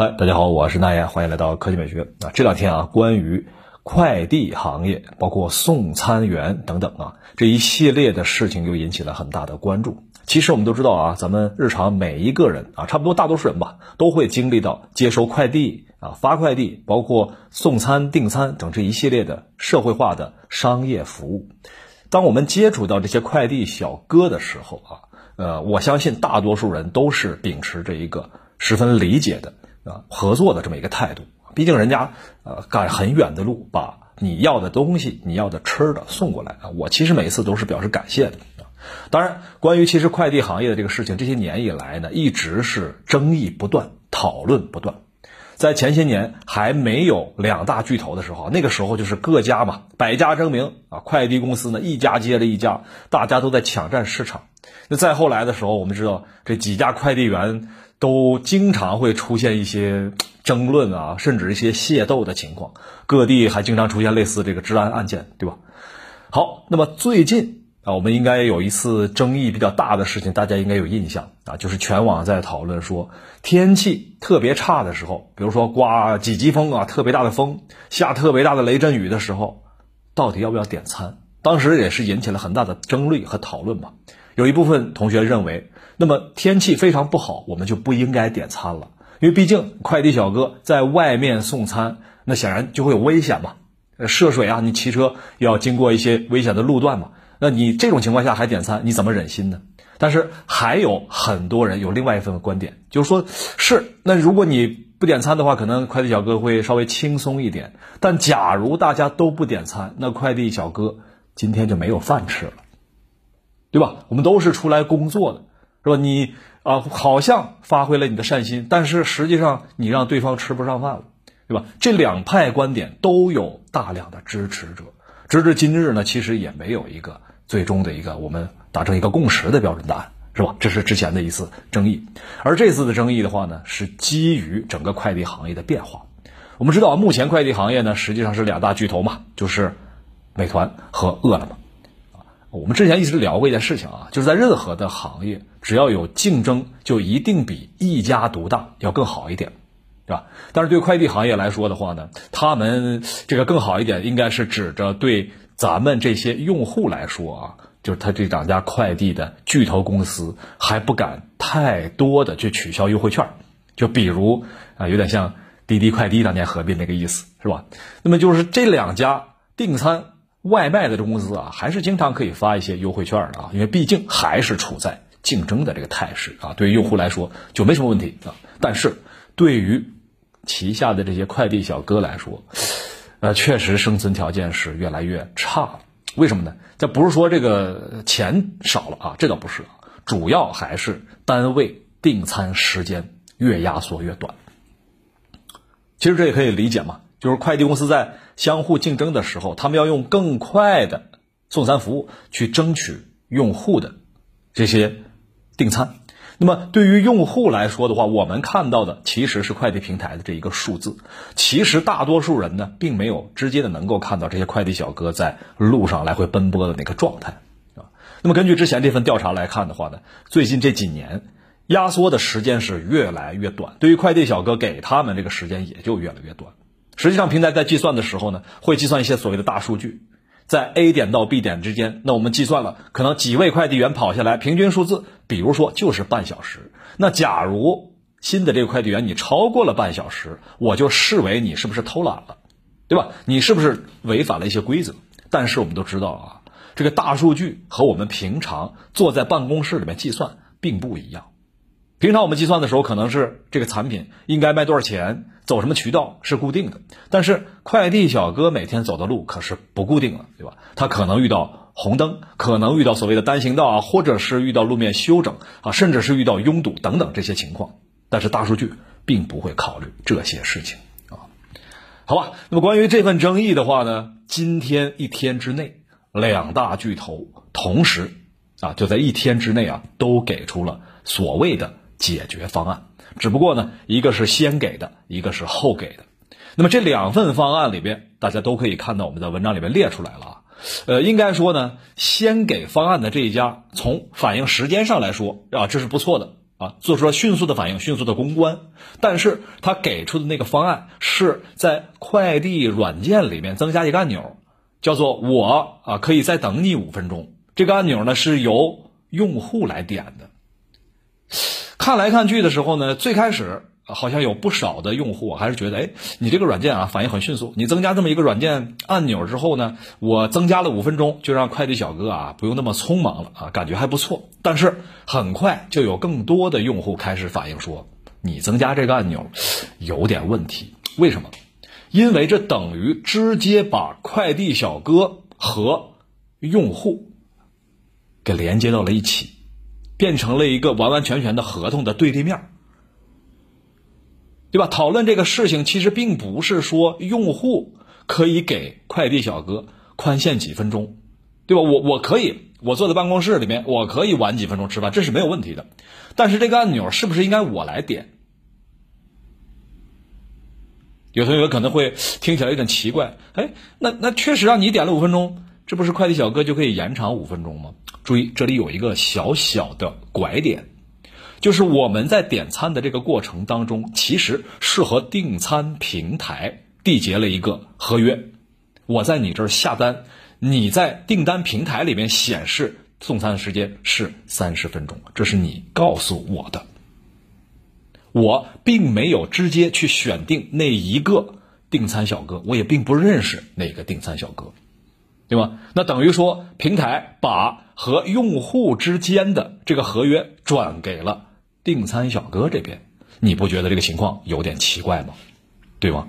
嗨，大家好，我是那言，欢迎来到科技美学啊。这两天啊，关于快递行业，包括送餐员等等啊，这一系列的事情又引起了很大的关注。其实我们都知道啊，咱们日常每一个人啊，差不多大多数人吧，都会经历到接收快递啊、发快递，包括送餐、订餐等这一系列的社会化的商业服务。当我们接触到这些快递小哥的时候啊，呃，我相信大多数人都是秉持着一个十分理解的。啊，合作的这么一个态度，毕竟人家呃赶很远的路，把你要的东西、你要的吃的送过来啊。我其实每一次都是表示感谢的啊。当然，关于其实快递行业的这个事情，这些年以来呢，一直是争议不断，讨论不断。在前些年还没有两大巨头的时候，那个时候就是各家嘛，百家争鸣啊，快递公司呢一家接着一家，大家都在抢占市场。那再后来的时候，我们知道这几家快递员。都经常会出现一些争论啊，甚至一些械斗的情况，各地还经常出现类似这个治安案件，对吧？好，那么最近啊，我们应该有一次争议比较大的事情，大家应该有印象啊，就是全网在讨论说，天气特别差的时候，比如说刮几级风啊，特别大的风，下特别大的雷阵雨的时候，到底要不要点餐？当时也是引起了很大的争论和讨论吧。有一部分同学认为，那么天气非常不好，我们就不应该点餐了，因为毕竟快递小哥在外面送餐，那显然就会有危险嘛，涉水啊，你骑车要经过一些危险的路段嘛，那你这种情况下还点餐，你怎么忍心呢？但是还有很多人有另外一份观点，就是说，是那如果你不点餐的话，可能快递小哥会稍微轻松一点，但假如大家都不点餐，那快递小哥今天就没有饭吃了。对吧？我们都是出来工作的，是吧？你啊，好像发挥了你的善心，但是实际上你让对方吃不上饭了，对吧？这两派观点都有大量的支持者，直至今日呢，其实也没有一个最终的一个我们达成一个共识的标准答案，是吧？这是之前的一次争议，而这次的争议的话呢，是基于整个快递行业的变化。我们知道，目前快递行业呢，实际上是两大巨头嘛，就是美团和饿了么。啊我们之前一直聊过一件事情啊，就是在任何的行业，只要有竞争，就一定比一家独大要更好一点，对吧？但是对快递行业来说的话呢，他们这个更好一点，应该是指着对咱们这些用户来说啊，就是他这两家快递的巨头公司还不敢太多的去取消优惠券，就比如啊，有点像滴滴快滴当年合并那个意思，是吧？那么就是这两家订餐。外卖的这公司啊，还是经常可以发一些优惠券的啊，因为毕竟还是处在竞争的这个态势啊，对于用户来说就没什么问题啊。但是对于旗下的这些快递小哥来说，呃，确实生存条件是越来越差了。为什么呢？这不是说这个钱少了啊，这倒不是，主要还是单位订餐时间越压缩越短。其实这也可以理解嘛。就是快递公司在相互竞争的时候，他们要用更快的送餐服务去争取用户的这些订餐。那么对于用户来说的话，我们看到的其实是快递平台的这一个数字。其实大多数人呢，并没有直接的能够看到这些快递小哥在路上来回奔波的那个状态啊。那么根据之前这份调查来看的话呢，最近这几年压缩的时间是越来越短，对于快递小哥给他们这个时间也就越来越短。实际上，平台在计算的时候呢，会计算一些所谓的大数据，在 A 点到 B 点之间，那我们计算了，可能几位快递员跑下来，平均数字，比如说就是半小时。那假如新的这个快递员你超过了半小时，我就视为你是不是偷懒了，对吧？你是不是违反了一些规则？但是我们都知道啊，这个大数据和我们平常坐在办公室里面计算并不一样。平常我们计算的时候，可能是这个产品应该卖多少钱，走什么渠道是固定的。但是快递小哥每天走的路可是不固定了，对吧？他可能遇到红灯，可能遇到所谓的单行道啊，或者是遇到路面修整啊，甚至是遇到拥堵等等这些情况。但是大数据并不会考虑这些事情啊。好吧，那么关于这份争议的话呢，今天一天之内，两大巨头同时啊，就在一天之内啊，都给出了所谓的。解决方案，只不过呢，一个是先给的，一个是后给的。那么这两份方案里边，大家都可以看到，我们在文章里面列出来了啊。呃，应该说呢，先给方案的这一家，从反应时间上来说啊，这是不错的啊，做出了迅速的反应，迅速的公关。但是他给出的那个方案是在快递软件里面增加一个按钮，叫做“我啊可以再等你五分钟”。这个按钮呢是由用户来点的。看来看去的时候呢，最开始。好像有不少的用户还是觉得，哎，你这个软件啊反应很迅速。你增加这么一个软件按钮之后呢，我增加了五分钟，就让快递小哥啊不用那么匆忙了啊，感觉还不错。但是很快就有更多的用户开始反映说，你增加这个按钮有点问题。为什么？因为这等于直接把快递小哥和用户给连接到了一起，变成了一个完完全全的合同的对立面。对吧？讨论这个事情，其实并不是说用户可以给快递小哥宽限几分钟，对吧？我我可以，我坐在办公室里面，我可以晚几分钟吃饭，这是没有问题的。但是这个按钮是不是应该我来点？有同学可能会听起来有点奇怪，哎，那那确实让你点了五分钟，这不是快递小哥就可以延长五分钟吗？注意，这里有一个小小的拐点。就是我们在点餐的这个过程当中，其实是和订餐平台缔结了一个合约。我在你这儿下单，你在订单平台里面显示送餐时间是三十分钟，这是你告诉我的。我并没有直接去选定那一个订餐小哥，我也并不认识那个订餐小哥，对吧？那等于说平台把和用户之间的这个合约转给了。订餐小哥这边，你不觉得这个情况有点奇怪吗？对吗？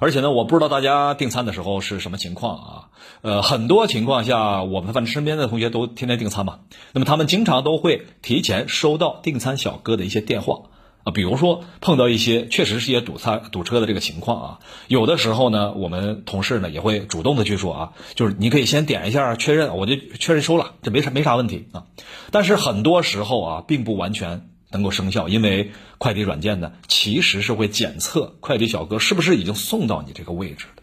而且呢，我不知道大家订餐的时候是什么情况啊？呃，很多情况下，我们反正身边的同学都天天订餐嘛，那么他们经常都会提前收到订餐小哥的一些电话啊，比如说碰到一些确实是一些堵餐堵车的这个情况啊，有的时候呢，我们同事呢也会主动的去说啊，就是你可以先点一下确认，我就确认收了，这没啥没啥问题啊。但是很多时候啊，并不完全能够生效，因为快递软件呢，其实是会检测快递小哥是不是已经送到你这个位置的，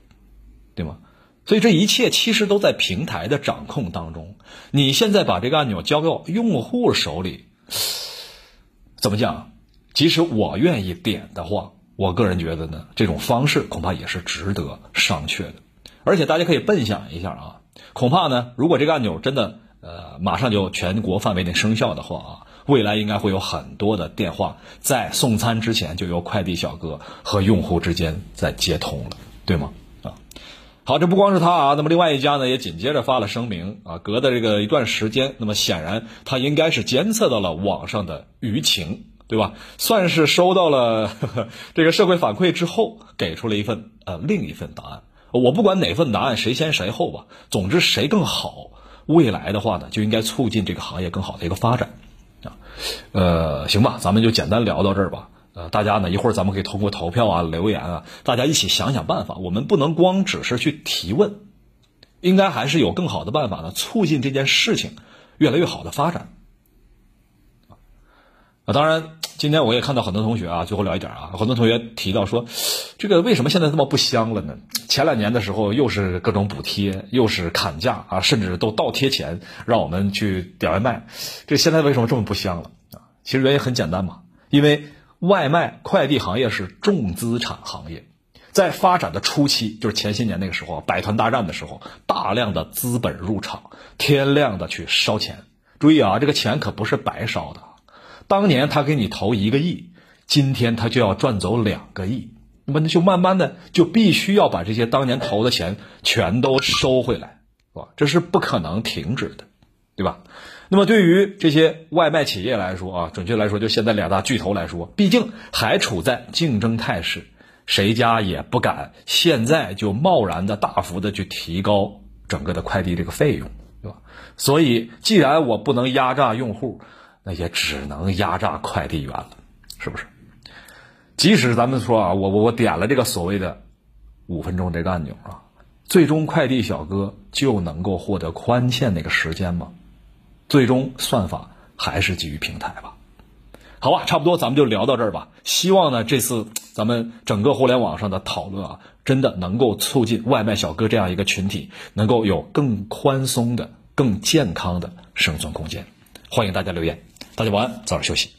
对吗？所以这一切其实都在平台的掌控当中。你现在把这个按钮交给用户手里，怎么讲？即使我愿意点的话，我个人觉得呢，这种方式恐怕也是值得商榷的。而且大家可以笨想一下啊，恐怕呢，如果这个按钮真的。呃，马上就全国范围内生效的话啊，未来应该会有很多的电话在送餐之前就由快递小哥和用户之间在接通了，对吗？啊，好，这不光是他啊，那么另外一家呢也紧接着发了声明啊，隔的这个一段时间，那么显然他应该是监测到了网上的舆情，对吧？算是收到了 这个社会反馈之后，给出了一份呃另一份答案。我不管哪份答案谁先谁后吧，总之谁更好。未来的话呢，就应该促进这个行业更好的一个发展，啊，呃，行吧，咱们就简单聊到这儿吧。呃，大家呢一会儿咱们可以通过投票啊、留言啊，大家一起想想办法。我们不能光只是去提问，应该还是有更好的办法呢，促进这件事情越来越好的发展。啊，当然。今天我也看到很多同学啊，最后聊一点啊，很多同学提到说，这个为什么现在这么不香了呢？前两年的时候又是各种补贴，又是砍价啊，甚至都倒贴钱让我们去点外卖，这现在为什么这么不香了啊？其实原因很简单嘛，因为外卖快递行业是重资产行业，在发展的初期，就是前些年那个时候，百团大战的时候，大量的资本入场，天量的去烧钱，注意啊，这个钱可不是白烧的。当年他给你投一个亿，今天他就要赚走两个亿，那么就慢慢的就必须要把这些当年投的钱全都收回来，是吧？这是不可能停止的，对吧？那么对于这些外卖企业来说啊，准确来说，就现在两大巨头来说，毕竟还处在竞争态势，谁家也不敢现在就贸然的大幅的去提高整个的快递这个费用，对吧？所以既然我不能压榨用户。那也只能压榨快递员了，是不是？即使咱们说啊，我我我点了这个所谓的五分钟这个按钮啊，最终快递小哥就能够获得宽限那个时间吗？最终算法还是基于平台吧。好吧，差不多咱们就聊到这儿吧。希望呢，这次咱们整个互联网上的讨论啊，真的能够促进外卖小哥这样一个群体能够有更宽松的、更健康的生存空间。欢迎大家留言。大家晚安，早点休息。